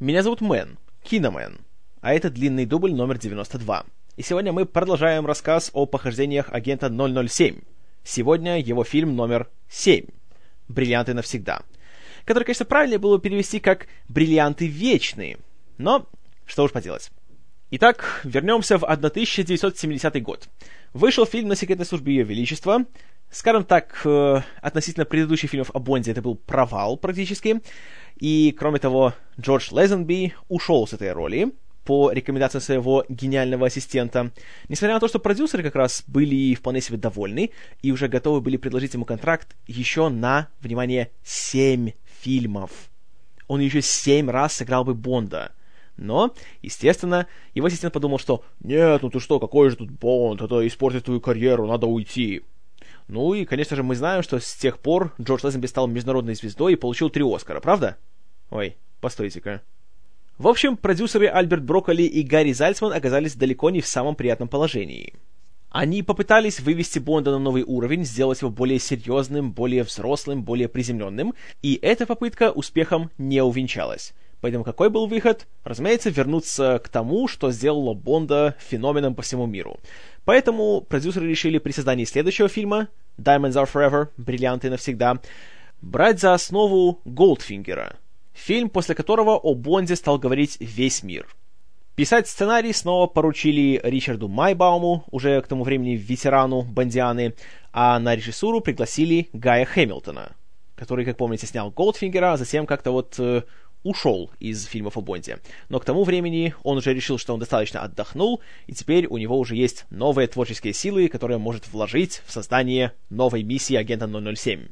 Меня зовут Мэн, Киномен, а это длинный дубль номер 92. И сегодня мы продолжаем рассказ о похождениях агента 007. Сегодня его фильм номер 7 «Бриллианты навсегда», который, конечно, правильнее было перевести как «Бриллианты вечные», но что уж поделать. Итак, вернемся в 1970 год. Вышел фильм на секретной службе Ее Величества. Скажем так, э, относительно предыдущих фильмов о Бонде это был провал практически. И, кроме того, Джордж Лезенби ушел с этой роли по рекомендациям своего гениального ассистента. Несмотря на то, что продюсеры как раз были вполне себе довольны и уже готовы были предложить ему контракт еще на, внимание, 7 фильмов. Он еще 7 раз сыграл бы Бонда. Но, естественно, его ассистент подумал, что «Нет, ну ты что, какой же тут Бонд, это испортит твою карьеру, надо уйти». Ну и, конечно же, мы знаем, что с тех пор Джордж Лэзенби стал международной звездой и получил три Оскара, правда? Ой, постойте-ка. В общем, продюсеры Альберт Брокколи и Гарри Зальцман оказались далеко не в самом приятном положении. Они попытались вывести Бонда на новый уровень, сделать его более серьезным, более взрослым, более приземленным, и эта попытка успехом не увенчалась. Поэтому какой был выход? Разумеется, вернуться к тому, что сделало Бонда феноменом по всему миру. Поэтому продюсеры решили при создании следующего фильма «Diamonds Are Forever» «Бриллианты навсегда» брать за основу Голдфингера, фильм, после которого о Бонде стал говорить весь мир. Писать сценарий снова поручили Ричарду Майбауму, уже к тому времени ветерану Бондианы, а на режиссуру пригласили Гая Хэмилтона, который, как помните, снял Голдфингера, а затем как-то вот э, ушел из фильмов о Бонде. Но к тому времени он уже решил, что он достаточно отдохнул, и теперь у него уже есть новые творческие силы, которые он может вложить в создание новой миссии агента 007.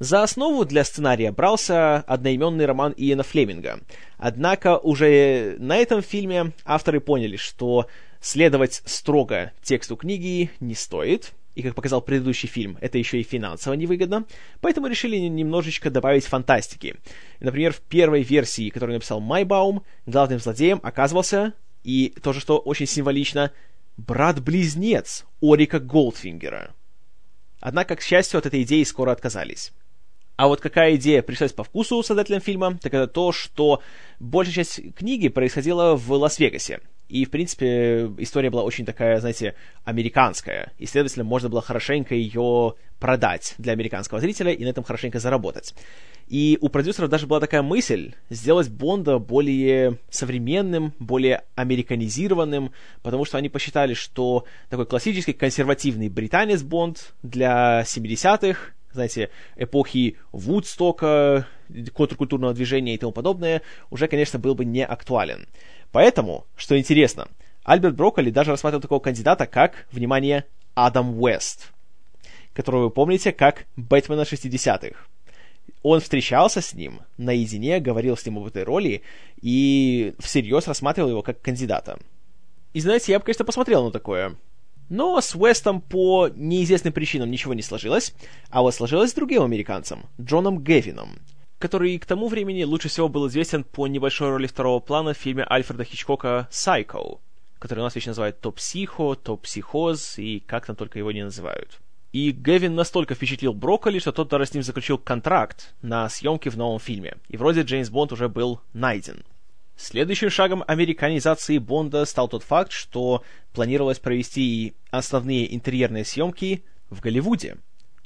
За основу для сценария брался одноименный роман Иена Флеминга. Однако уже на этом фильме авторы поняли, что следовать строго тексту книги не стоит, и, как показал предыдущий фильм, это еще и финансово невыгодно, поэтому решили немножечко добавить фантастики. Например, в первой версии, которую написал Майбаум, главным злодеем оказывался, и тоже, что очень символично, брат-близнец Орика Голдфингера. Однако, к счастью, от этой идеи скоро отказались. А вот какая идея пришлась по вкусу создателям фильма, так это то, что большая часть книги происходила в Лас-Вегасе. И, в принципе, история была очень такая, знаете, американская. И, следовательно, можно было хорошенько ее продать для американского зрителя и на этом хорошенько заработать. И у продюсеров даже была такая мысль сделать Бонда более современным, более американизированным, потому что они посчитали, что такой классический консервативный британец Бонд для 70-х знаете, эпохи Вудстока, контркультурного движения и тому подобное, уже, конечно, был бы не актуален. Поэтому, что интересно, Альберт Брокколи даже рассматривал такого кандидата, как, внимание, Адам Уэст, которого вы помните как Бэтмена 60-х. Он встречался с ним наедине, говорил с ним об этой роли и всерьез рассматривал его как кандидата. И знаете, я бы, конечно, посмотрел на такое. Но с Уэстом по неизвестным причинам ничего не сложилось, а вот сложилось с другим американцем, Джоном Гевином, который к тому времени лучше всего был известен по небольшой роли второго плана в фильме Альфреда Хичкока «Psycho», который у нас вечно называют то психо, то психоз, и как там только его не называют. И Гевин настолько впечатлил Брокколи, что тот даже с ним заключил контракт на съемки в новом фильме. И вроде Джеймс Бонд уже был найден. Следующим шагом американизации Бонда стал тот факт, что планировалось провести основные интерьерные съемки в Голливуде.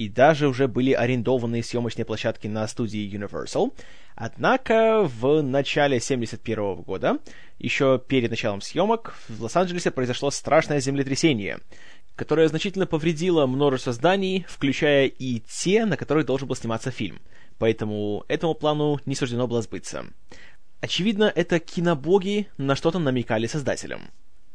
И даже уже были арендованы съемочные площадки на студии Universal. Однако в начале 1971 года, еще перед началом съемок, в Лос-Анджелесе произошло страшное землетрясение, которое значительно повредило множество зданий, включая и те, на которых должен был сниматься фильм. Поэтому этому плану не суждено было сбыться. Очевидно, это кинобоги на что-то намекали создателям.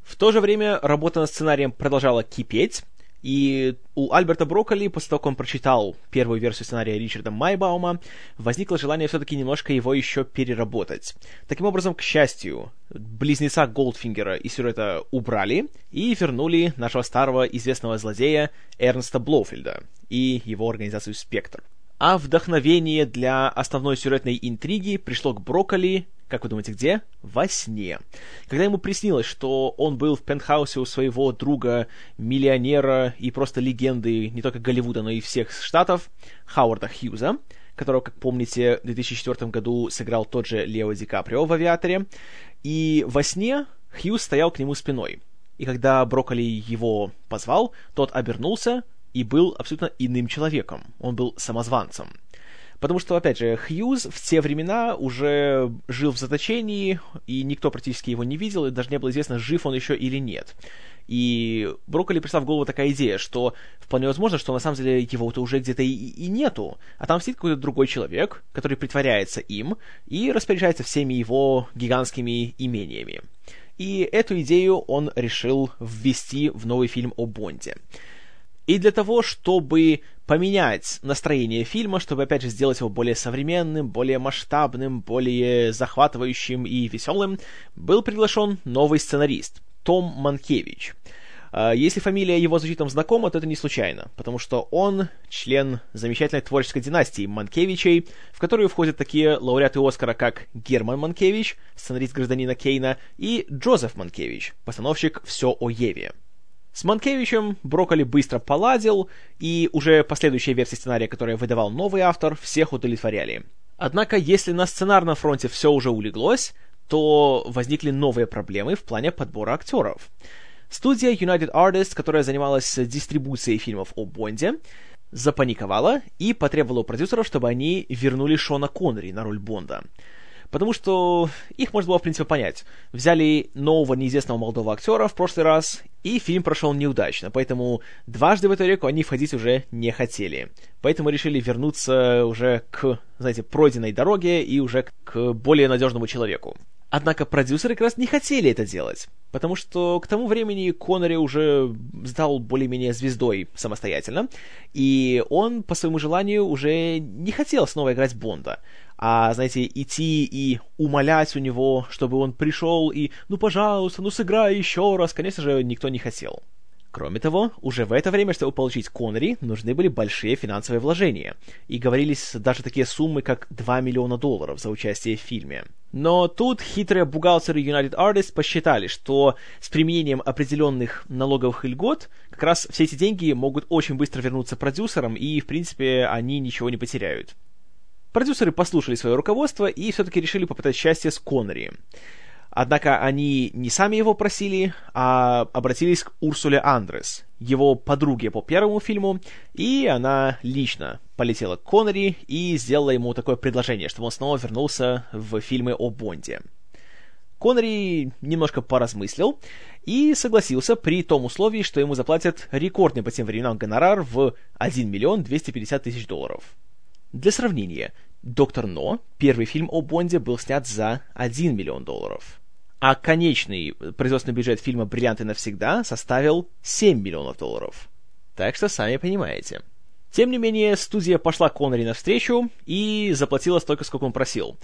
В то же время работа над сценарием продолжала кипеть, и у Альберта Брокколи, после того, как он прочитал первую версию сценария Ричарда Майбаума, возникло желание все-таки немножко его еще переработать. Таким образом, к счастью, близнеца Голдфингера из сюжета убрали и вернули нашего старого известного злодея Эрнста Блоуфильда и его организацию «Спектр». А вдохновение для основной сюжетной интриги пришло к Брокколи как вы думаете, где? Во сне. Когда ему приснилось, что он был в пентхаусе у своего друга, миллионера и просто легенды не только Голливуда, но и всех штатов, Хауарда Хьюза, которого, как помните, в 2004 году сыграл тот же Лео Ди Каприо в «Авиаторе». И во сне Хьюз стоял к нему спиной. И когда Брокколи его позвал, тот обернулся и был абсолютно иным человеком. Он был самозванцем. Потому что, опять же, Хьюз в те времена уже жил в заточении, и никто практически его не видел, и даже не было известно, жив он еще или нет. И Брокколи пришла в голову такая идея, что вполне возможно, что на самом деле его-то уже где-то и, и нету, а там сидит какой-то другой человек, который притворяется им и распоряжается всеми его гигантскими имениями. И эту идею он решил ввести в новый фильм о Бонде. И для того, чтобы поменять настроение фильма, чтобы, опять же, сделать его более современным, более масштабным, более захватывающим и веселым, был приглашен новый сценарист, Том Манкевич. А, если фамилия его звучит нам знакома, то это не случайно, потому что он член замечательной творческой династии Манкевичей, в которую входят такие лауреаты Оскара, как Герман Манкевич, сценарист «Гражданина Кейна», и Джозеф Манкевич, постановщик «Все о Еве». С Манкевичем Брокколи быстро поладил, и уже последующие версии сценария, которые выдавал новый автор, всех удовлетворяли. Однако, если на сценарном фронте все уже улеглось, то возникли новые проблемы в плане подбора актеров. Студия United Artists, которая занималась дистрибуцией фильмов о Бонде, запаниковала и потребовала у продюсеров, чтобы они вернули Шона Коннери на роль Бонда. Потому что их можно было, в принципе, понять. Взяли нового неизвестного молодого актера в прошлый раз, и фильм прошел неудачно, поэтому дважды в эту реку они входить уже не хотели. Поэтому решили вернуться уже к, знаете, пройденной дороге и уже к более надежному человеку. Однако продюсеры как раз не хотели это делать, потому что к тому времени Коннери уже стал более-менее звездой самостоятельно, и он по своему желанию уже не хотел снова играть Бонда, а, знаете, идти и умолять у него, чтобы он пришел и «ну, пожалуйста, ну, сыграй еще раз», конечно же, никто не хотел. Кроме того, уже в это время, чтобы получить Коннери, нужны были большие финансовые вложения, и говорились даже такие суммы, как 2 миллиона долларов за участие в фильме. Но тут хитрые бухгалтеры United Artists посчитали, что с применением определенных налоговых льгот как раз все эти деньги могут очень быстро вернуться продюсерам, и, в принципе, они ничего не потеряют. Продюсеры послушали свое руководство и все-таки решили попытать счастье с Коннери. Однако они не сами его просили, а обратились к Урсуле Андрес, его подруге по первому фильму, и она лично полетела к Коннери и сделала ему такое предложение, чтобы он снова вернулся в фильмы о Бонде. Коннери немножко поразмыслил и согласился при том условии, что ему заплатят рекордный по тем временам гонорар в 1 миллион 250 тысяч долларов. Для сравнения, «Доктор Но», первый фильм о Бонде, был снят за 1 миллион долларов. А конечный производственный бюджет фильма «Бриллианты навсегда» составил 7 миллионов долларов. Так что сами понимаете. Тем не менее, студия пошла Коннери навстречу и заплатила столько, сколько он просил.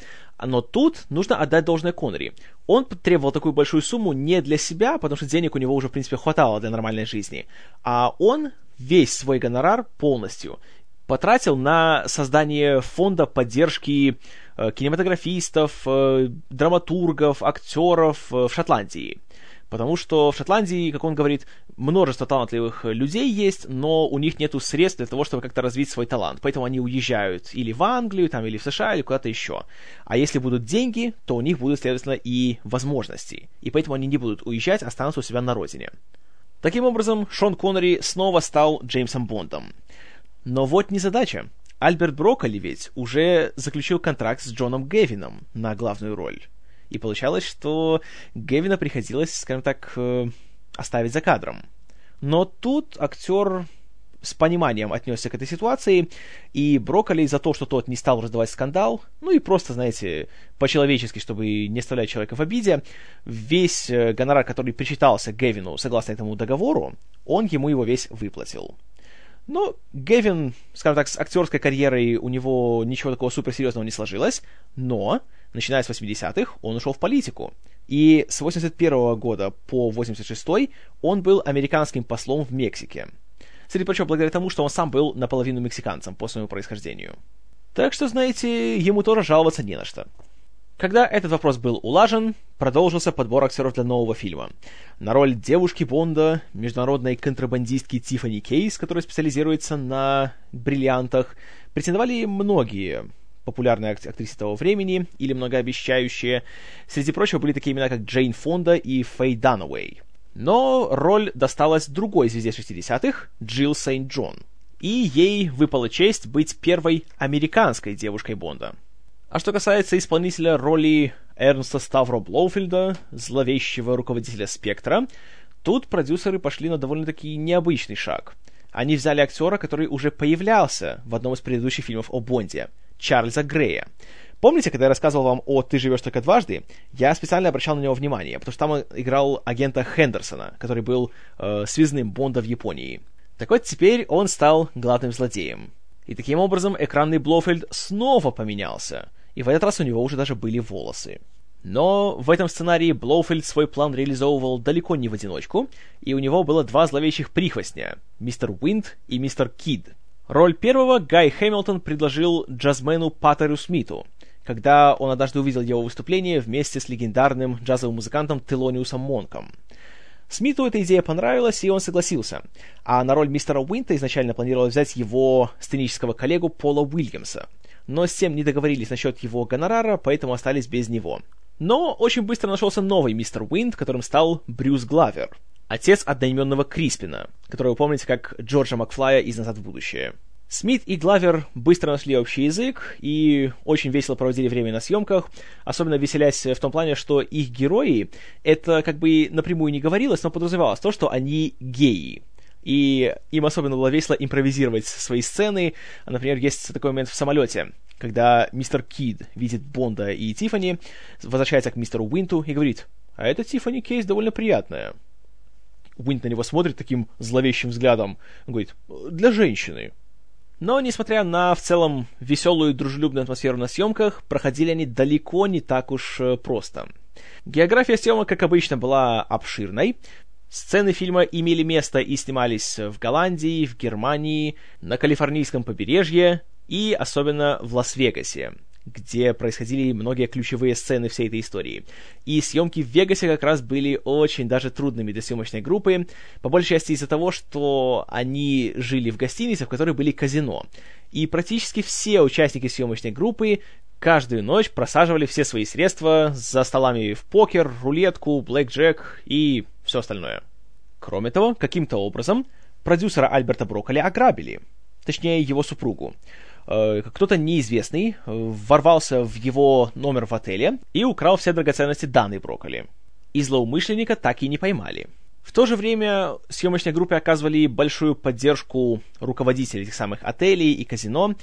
Но тут нужно отдать должное Коннери. Он требовал такую большую сумму не для себя, потому что денег у него уже, в принципе, хватало для нормальной жизни, а он весь свой гонорар полностью потратил на создание фонда поддержки э, кинематографистов, э, драматургов, актеров э, в Шотландии. Потому что в Шотландии, как он говорит, множество талантливых людей есть, но у них нет средств для того, чтобы как-то развить свой талант. Поэтому они уезжают или в Англию, там, или в США, или куда-то еще. А если будут деньги, то у них будут, следовательно, и возможности. И поэтому они не будут уезжать, останутся у себя на родине. Таким образом, Шон Коннери снова стал Джеймсом Бондом. Но вот незадача. Альберт Брокколи ведь уже заключил контракт с Джоном Гевином на главную роль. И получалось, что Гевина приходилось, скажем так, э, оставить за кадром. Но тут актер с пониманием отнесся к этой ситуации, и Брокколи за то, что тот не стал раздавать скандал, ну и просто, знаете, по-человечески, чтобы не оставлять человека в обиде, весь э, гонорар, который причитался Гевину согласно этому договору, он ему его весь выплатил. Но Гевин, скажем так, с актерской карьерой у него ничего такого суперсерьезного не сложилось, но, начиная с 80-х, он ушел в политику. И с 81 года по 86 он был американским послом в Мексике. Среди прочего, благодаря тому, что он сам был наполовину мексиканцем по своему происхождению. Так что, знаете, ему тоже жаловаться не на что. Когда этот вопрос был улажен, продолжился подбор актеров для нового фильма. На роль девушки Бонда, международной контрабандистки Тиффани Кейс, которая специализируется на бриллиантах, претендовали многие популярные актрисы того времени или многообещающие. Среди прочего были такие имена, как Джейн Фонда и Фэй Дануэй. Но роль досталась другой звезде 60-х, Джилл Сейнт-Джон. И ей выпала честь быть первой американской девушкой Бонда. А что касается исполнителя роли Эрнста Ставро Блоуфильда, зловещего руководителя «Спектра», тут продюсеры пошли на довольно-таки необычный шаг. Они взяли актера, который уже появлялся в одном из предыдущих фильмов о Бонде, Чарльза Грея. Помните, когда я рассказывал вам о «Ты живешь только дважды», я специально обращал на него внимание, потому что там он играл агента Хендерсона, который был э, связным Бонда в Японии. Так вот, теперь он стал главным злодеем. И таким образом экранный Блофельд снова поменялся — и в этот раз у него уже даже были волосы. Но в этом сценарии Блоуфельд свой план реализовывал далеко не в одиночку, и у него было два зловещих прихвостня — мистер Уинд и мистер Кид. Роль первого Гай Хэмилтон предложил джазмену Паттеру Смиту, когда он однажды увидел его выступление вместе с легендарным джазовым музыкантом Телониусом Монком. Смиту эта идея понравилась, и он согласился. А на роль мистера Уинта изначально планировал взять его сценического коллегу Пола Уильямса — но с тем не договорились насчет его гонорара, поэтому остались без него. Но очень быстро нашелся новый мистер Уинд, которым стал Брюс Главер, отец одноименного Криспина, которого вы помните как Джорджа Макфлая из «Назад в будущее». Смит и Главер быстро нашли общий язык и очень весело проводили время на съемках, особенно веселясь в том плане, что их герои, это как бы напрямую не говорилось, но подразумевалось то, что они геи и им особенно было весело импровизировать свои сцены. Например, есть такой момент в самолете, когда мистер Кид видит Бонда и Тифани, возвращается к мистеру Уинту и говорит, а эта Тифани Кейс довольно приятная. Уинт на него смотрит таким зловещим взглядом. Он говорит, для женщины. Но, несмотря на в целом веселую и дружелюбную атмосферу на съемках, проходили они далеко не так уж э, просто. География съемок, как обычно, была обширной, Сцены фильма имели место и снимались в Голландии, в Германии, на Калифорнийском побережье и особенно в Лас-Вегасе, где происходили многие ключевые сцены всей этой истории. И съемки в Вегасе как раз были очень даже трудными для съемочной группы, по большей части из-за того, что они жили в гостинице, в которой были казино. И практически все участники съемочной группы каждую ночь просаживали все свои средства за столами в покер, рулетку, блэкджек и все остальное. Кроме того, каким-то образом продюсера Альберта Брокколи ограбили. Точнее, его супругу. Э, кто-то неизвестный э, ворвался в его номер в отеле и украл все драгоценности данной Брокколи. И злоумышленника так и не поймали. В то же время съемочной группе оказывали большую поддержку руководителей этих самых отелей и казино,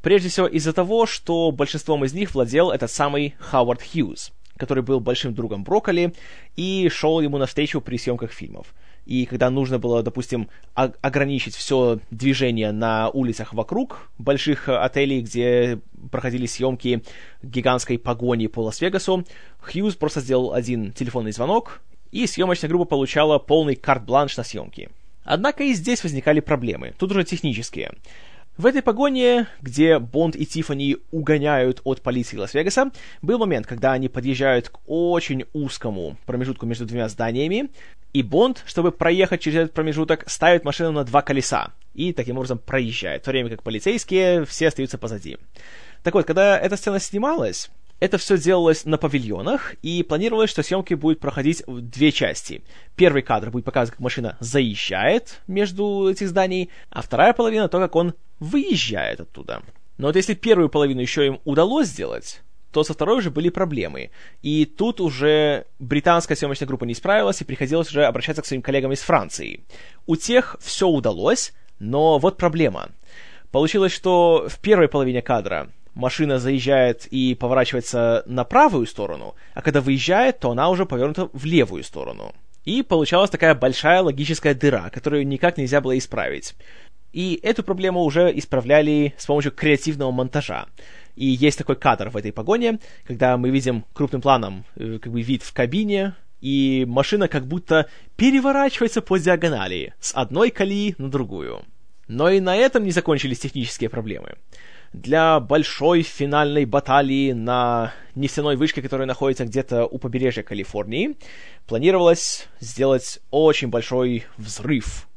прежде всего из-за того, что большинством из них владел этот самый Хауард Хьюз – который был большим другом Брокколи и шел ему навстречу при съемках фильмов. И когда нужно было, допустим, ограничить все движение на улицах вокруг больших отелей, где проходили съемки гигантской погони по Лас-Вегасу, Хьюз просто сделал один телефонный звонок, и съемочная группа получала полный карт-бланш на съемки. Однако и здесь возникали проблемы, тут уже технические. В этой погоне, где Бонд и Тиффани угоняют от полиции Лас-Вегаса, был момент, когда они подъезжают к очень узкому промежутку между двумя зданиями, и Бонд, чтобы проехать через этот промежуток, ставит машину на два колеса и таким образом проезжает, в то время как полицейские все остаются позади. Так вот, когда эта сцена снималась, это все делалось на павильонах, и планировалось, что съемки будут проходить в две части. Первый кадр будет показывать, как машина заезжает между этих зданий, а вторая половина — то, как он выезжает оттуда. Но вот если первую половину еще им удалось сделать, то со второй уже были проблемы. И тут уже британская съемочная группа не справилась, и приходилось уже обращаться к своим коллегам из Франции. У тех все удалось, но вот проблема. Получилось, что в первой половине кадра машина заезжает и поворачивается на правую сторону, а когда выезжает, то она уже повернута в левую сторону. И получалась такая большая логическая дыра, которую никак нельзя было исправить. И эту проблему уже исправляли с помощью креативного монтажа. И есть такой кадр в этой погоне, когда мы видим крупным планом э, как бы вид в кабине, и машина как будто переворачивается по диагонали с одной колеи на другую. Но и на этом не закончились технические проблемы для большой финальной баталии на нефтяной вышке, которая находится где-то у побережья Калифорнии, планировалось сделать очень большой взрыв.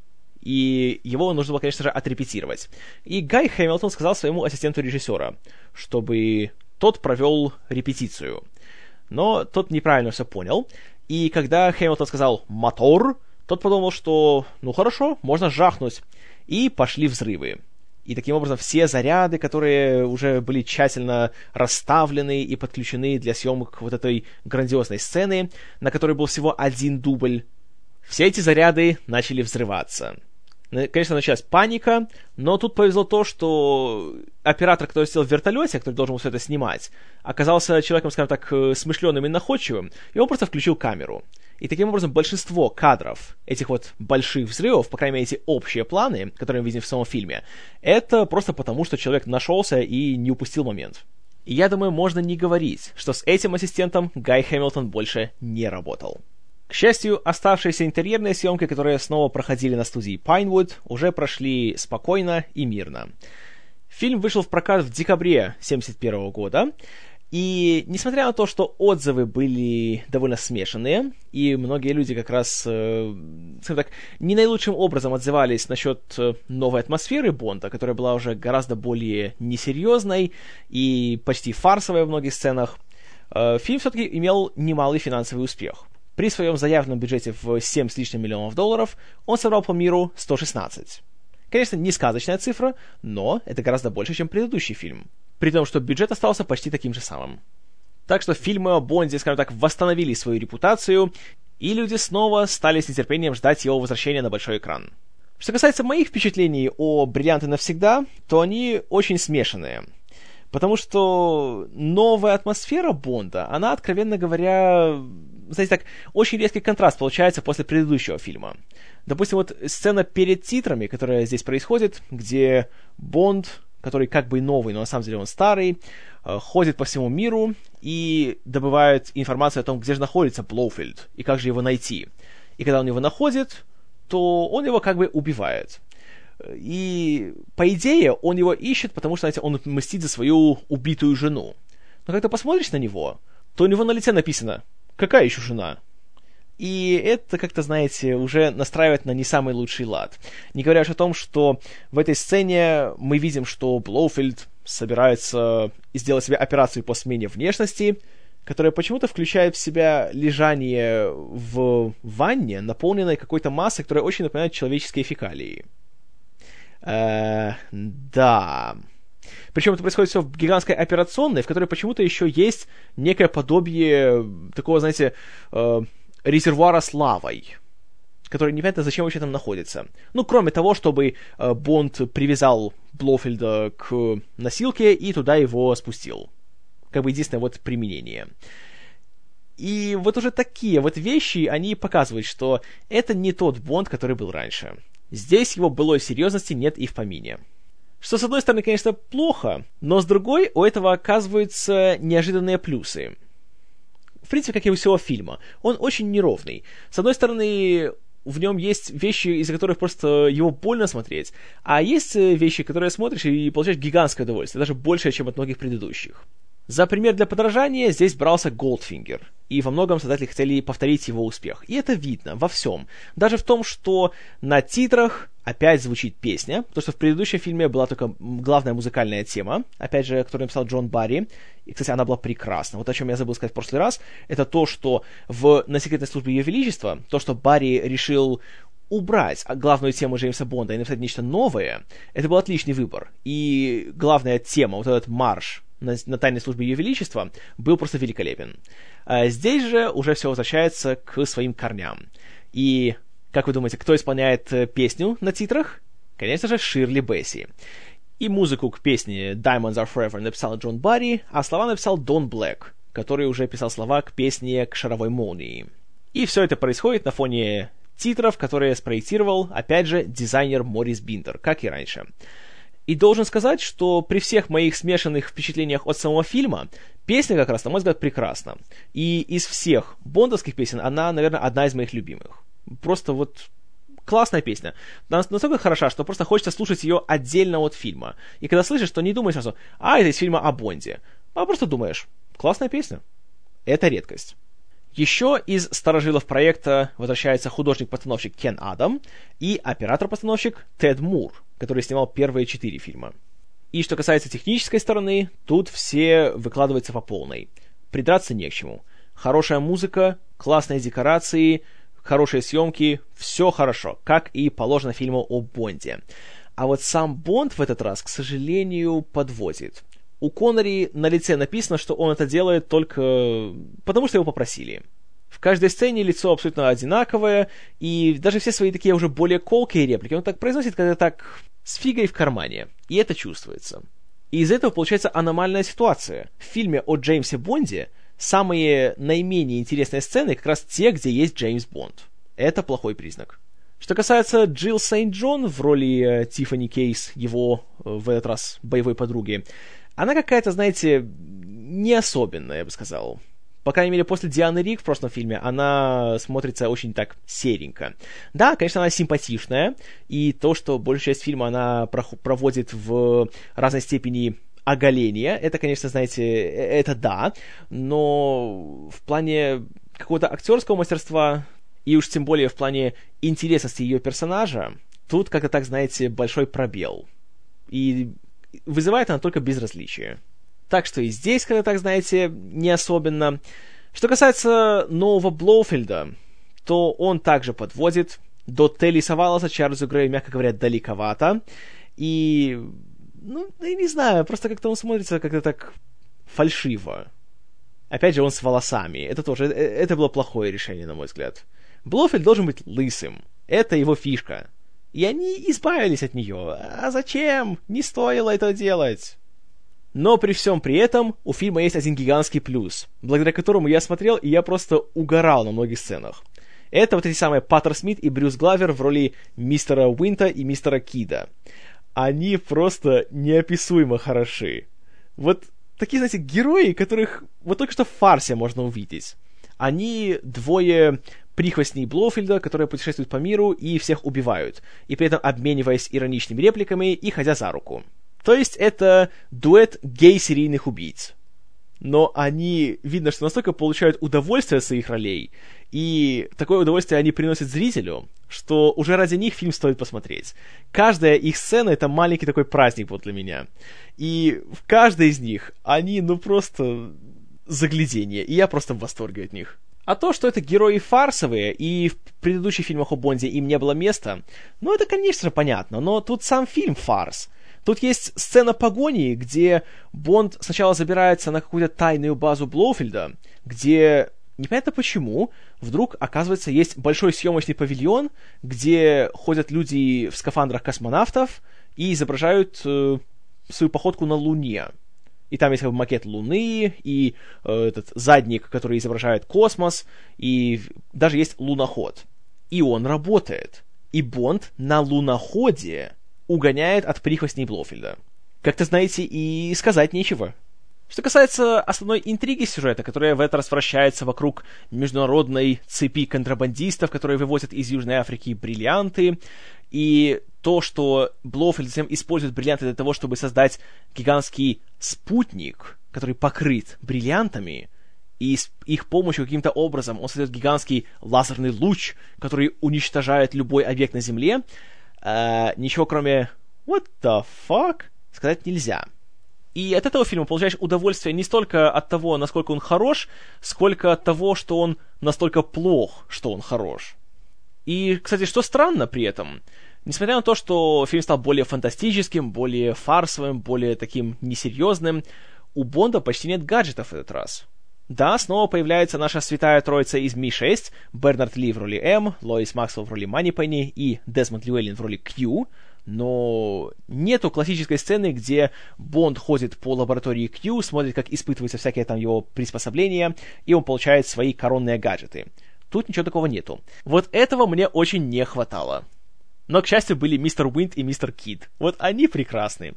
И его нужно было, конечно же, отрепетировать. И Гай Хэмилтон сказал своему ассистенту режиссера, чтобы тот провел репетицию. Но тот неправильно все понял, и когда Хэмилтон сказал «мотор», тот подумал, что «ну хорошо, можно жахнуть», и пошли взрывы. И таким образом все заряды, которые уже были тщательно расставлены и подключены для съемок вот этой грандиозной сцены, на которой был всего один дубль, все эти заряды начали взрываться. Конечно, началась паника, но тут повезло то, что оператор, который сидел в вертолете, который должен был все это снимать, оказался человеком, скажем так, э, смышленым и находчивым, и он просто включил камеру. И таким образом большинство кадров этих вот больших взрывов, по крайней мере, эти общие планы, которые мы видим в самом фильме, это просто потому, что человек нашелся и не упустил момент. И я думаю, можно не говорить, что с этим ассистентом Гай Хэмилтон больше не работал. К счастью, оставшиеся интерьерные съемки, которые снова проходили на студии Pinewood, уже прошли спокойно и мирно. Фильм вышел в прокат в декабре 1971 года, и несмотря на то, что отзывы были довольно смешанные, и многие люди как раз, э, скажем так, не наилучшим образом отзывались насчет э, новой атмосферы Бонда, которая была уже гораздо более несерьезной и почти фарсовой в многих сценах, э, фильм все-таки имел немалый финансовый успех. При своем заявленном бюджете в 7 с лишним миллионов долларов он собрал по миру 116. Конечно, не сказочная цифра, но это гораздо больше, чем предыдущий фильм при том, что бюджет остался почти таким же самым. Так что фильмы о Бонде, скажем так, восстановили свою репутацию, и люди снова стали с нетерпением ждать его возвращения на большой экран. Что касается моих впечатлений о «Бриллианты навсегда», то они очень смешанные. Потому что новая атмосфера Бонда, она, откровенно говоря, знаете, так, очень резкий контраст получается после предыдущего фильма. Допустим, вот сцена перед титрами, которая здесь происходит, где Бонд который как бы новый, но на самом деле он старый, э, ходит по всему миру и добывает информацию о том, где же находится Блоуфилд и как же его найти. И когда он его находит, то он его как бы убивает. И, по идее, он его ищет, потому что, знаете, он мстит за свою убитую жену. Но когда посмотришь на него, то у него на лице написано «Какая еще жена?» И это, как-то, знаете, уже настраивает на не самый лучший лад. Не говоря уж о том, что в этой сцене мы видим, что Блоуфильд собирается сделать себе операцию по смене внешности, которая почему-то включает в себя лежание в ванне, наполненной какой-то массой, которая очень напоминает человеческие фекалии. Э, да. Причем это происходит все в гигантской операционной, в которой почему-то еще есть некое подобие такого, знаете, э, резервуара с лавой, который непонятно зачем вообще там находится. Ну, кроме того, чтобы э, Бонд привязал Блофельда к носилке и туда его спустил. Как бы единственное вот применение. И вот уже такие вот вещи, они показывают, что это не тот Бонд, который был раньше. Здесь его былой серьезности нет и в помине. Что, с одной стороны, конечно, плохо, но с другой, у этого оказываются неожиданные плюсы в принципе, как и у всего фильма, он очень неровный. С одной стороны, в нем есть вещи, из-за которых просто его больно смотреть, а есть э, вещи, которые смотришь и получаешь гигантское удовольствие, даже больше, чем от многих предыдущих. За пример для подражания здесь брался Голдфингер, и во многом создатели хотели повторить его успех. И это видно во всем. Даже в том, что на титрах опять звучит песня, потому что в предыдущем фильме была только главная музыкальная тема, опять же, которую написал Джон Барри, и, кстати, она была прекрасна. Вот о чем я забыл сказать в прошлый раз, это то, что в «На секретной службе Ее Величества», то, что Барри решил убрать главную тему Джеймса Бонда и написать нечто новое, это был отличный выбор. И главная тема, вот этот марш на, на тайной службе Ее Величества, был просто великолепен. А здесь же уже все возвращается к своим корням. И как вы думаете, кто исполняет э, песню на титрах? Конечно же, Ширли Бесси. И музыку к песне Diamonds Are Forever написал Джон Барри, а слова написал Дон Блэк, который уже писал слова к песне «К шаровой молнии». И все это происходит на фоне титров, которые спроектировал, опять же, дизайнер Морис Биндер, как и раньше. И должен сказать, что при всех моих смешанных впечатлениях от самого фильма, песня как раз, на мой взгляд, прекрасна. И из всех бондовских песен она, наверное, одна из моих любимых. Просто вот классная песня. Настолько хороша, что просто хочется слушать ее отдельно от фильма. И когда слышишь, то не думаешь сразу, а, это из фильма о Бонде. А просто думаешь, классная песня. Это редкость. Еще из старожилов проекта возвращается художник-постановщик Кен Адам и оператор-постановщик Тед Мур, который снимал первые четыре фильма. И что касается технической стороны, тут все выкладываются по полной. Придраться не к чему. Хорошая музыка, классные декорации, хорошие съемки, все хорошо, как и положено фильму о Бонде. А вот сам Бонд в этот раз, к сожалению, подводит. У Коннери на лице написано, что он это делает только потому, что его попросили. В каждой сцене лицо абсолютно одинаковое, и даже все свои такие уже более колкие реплики он так произносит, когда так с фигой в кармане. И это чувствуется. И из этого получается аномальная ситуация. В фильме о Джеймсе Бонде самые наименее интересные сцены как раз те, где есть Джеймс Бонд. Это плохой признак. Что касается Джилл Сейнт-Джон в роли э, Тиффани Кейс, его э, в этот раз боевой подруги, она какая-то, знаете, не особенная, я бы сказал. По крайней мере, после Дианы Рик в прошлом фильме она смотрится очень так серенько. Да, конечно, она симпатичная, и то, что большая часть фильма она проводит в разной степени оголения, это, конечно, знаете, э, это да, но в плане какого-то актерского мастерства, и уж тем более в плане интересности ее персонажа, тут как-то так, знаете, большой пробел. И вызывает она только безразличие. Так что и здесь, когда так знаете, не особенно. Что касается нового Блоуфильда, то он также подводит. До Телли Саваласа Чарльзу Грею, мягко говоря, далековато. И, ну, я не знаю, просто как-то он смотрится как-то так фальшиво. Опять же, он с волосами. Это тоже, э, это было плохое решение, на мой взгляд. Блоуфильд должен быть лысым. Это его фишка. И они избавились от нее. А зачем? Не стоило это делать. Но при всем при этом у фильма есть один гигантский плюс, благодаря которому я смотрел, и я просто угорал на многих сценах. Это вот эти самые Паттер Смит и Брюс Главер в роли мистера Уинта и мистера Кида. Они просто неописуемо хороши. Вот такие, знаете, герои, которых вот только что в фарсе можно увидеть. Они двое прихвостней Блоуфильда, которые путешествуют по миру и всех убивают, и при этом обмениваясь ироничными репликами и ходя за руку. То есть это дуэт гей-серийных убийц. Но они, видно, что настолько получают удовольствие от своих ролей, и такое удовольствие они приносят зрителю, что уже ради них фильм стоит посмотреть. Каждая их сцена — это маленький такой праздник вот для меня. И в каждой из них они, ну, просто заглядение, и я просто в восторге от них. А то, что это герои фарсовые, и в предыдущих фильмах о Бонде им не было места, ну, это, конечно, понятно, но тут сам фильм фарс — Тут есть сцена погони, где Бонд сначала забирается на какую-то тайную базу Блоуфильда, где непонятно почему, вдруг, оказывается, есть большой съемочный павильон, где ходят люди в скафандрах космонавтов и изображают э, свою походку на Луне. И там есть как бы макет Луны, и э, этот задник, который изображает космос, и даже есть луноход. И он работает. И Бонд на луноходе угоняет от прихвостней Блофельда. Как-то, знаете, и сказать нечего. Что касается основной интриги сюжета, которая в этот раз вращается вокруг международной цепи контрабандистов, которые вывозят из Южной Африки бриллианты, и то, что Блофельд затем использует бриллианты для того, чтобы создать гигантский спутник, который покрыт бриллиантами, и с их помощью каким-то образом он создает гигантский лазерный луч, который уничтожает любой объект на Земле, э, ничего кроме «what the fuck» сказать нельзя. И от этого фильма получаешь удовольствие не столько от того, насколько он хорош, сколько от того, что он настолько плох, что он хорош. И, кстати, что странно при этом, несмотря на то, что фильм стал более фантастическим, более фарсовым, более таким несерьезным, у Бонда почти нет гаджетов в этот раз. Да, снова появляется наша святая троица из Ми-6, Бернард Ли в роли М, Лоис Максвелл в роли Манипенни и Десмонд Льюэллин в роли Q, но нету классической сцены, где Бонд ходит по лаборатории Q, смотрит, как испытываются всякие там его приспособления, и он получает свои коронные гаджеты. Тут ничего такого нету. Вот этого мне очень не хватало. Но, к счастью, были мистер Уинт и мистер Кид. Вот они прекрасны.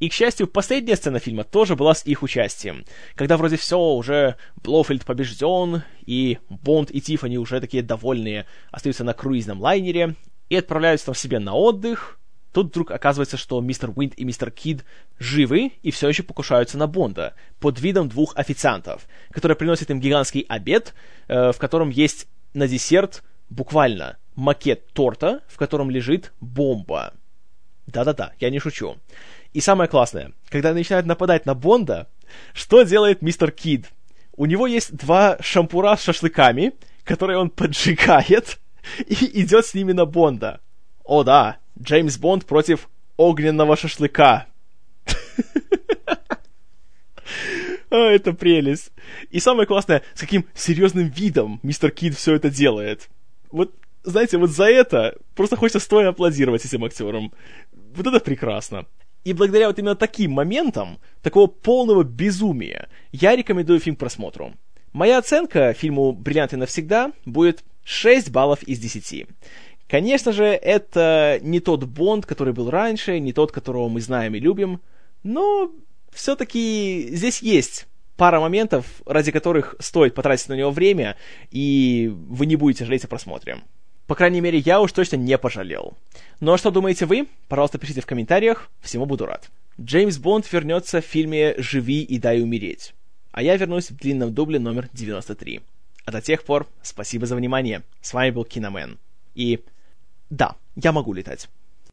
И, к счастью, последняя сцена фильма тоже была с их участием. Когда вроде все, уже Блофельд побежден, и Бонд и Тиффани уже такие довольные остаются на круизном лайнере и отправляются там себе на отдых. Тут вдруг оказывается, что мистер Уинт и мистер Кид живы и все еще покушаются на Бонда под видом двух официантов, которые приносят им гигантский обед, э, в котором есть на десерт буквально макет торта, в котором лежит бомба. Да-да-да, я не шучу. И самое классное, когда начинают нападать на Бонда, что делает мистер Кид? У него есть два шампура с шашлыками, которые он поджигает и идет с ними на Бонда. О да, Джеймс Бонд против огненного шашлыка. А, это прелесть. И самое классное, с каким серьезным видом мистер Кид все это делает. Вот, знаете, вот за это просто хочется стоя аплодировать этим актерам. Вот это прекрасно. И благодаря вот именно таким моментам, такого полного безумия, я рекомендую фильм к просмотру. Моя оценка фильму «Бриллианты навсегда» будет 6 баллов из 10. Конечно же, это не тот Бонд, который был раньше, не тот, которого мы знаем и любим, но все-таки здесь есть пара моментов, ради которых стоит потратить на него время, и вы не будете жалеть о просмотре. По крайней мере, я уж точно не пожалел. Ну а что думаете вы? Пожалуйста, пишите в комментариях, всему буду рад. Джеймс Бонд вернется в фильме «Живи и дай умереть». А я вернусь в длинном дубле номер 93. А до тех пор, спасибо за внимание. С вами был Киномен. И да, я могу летать.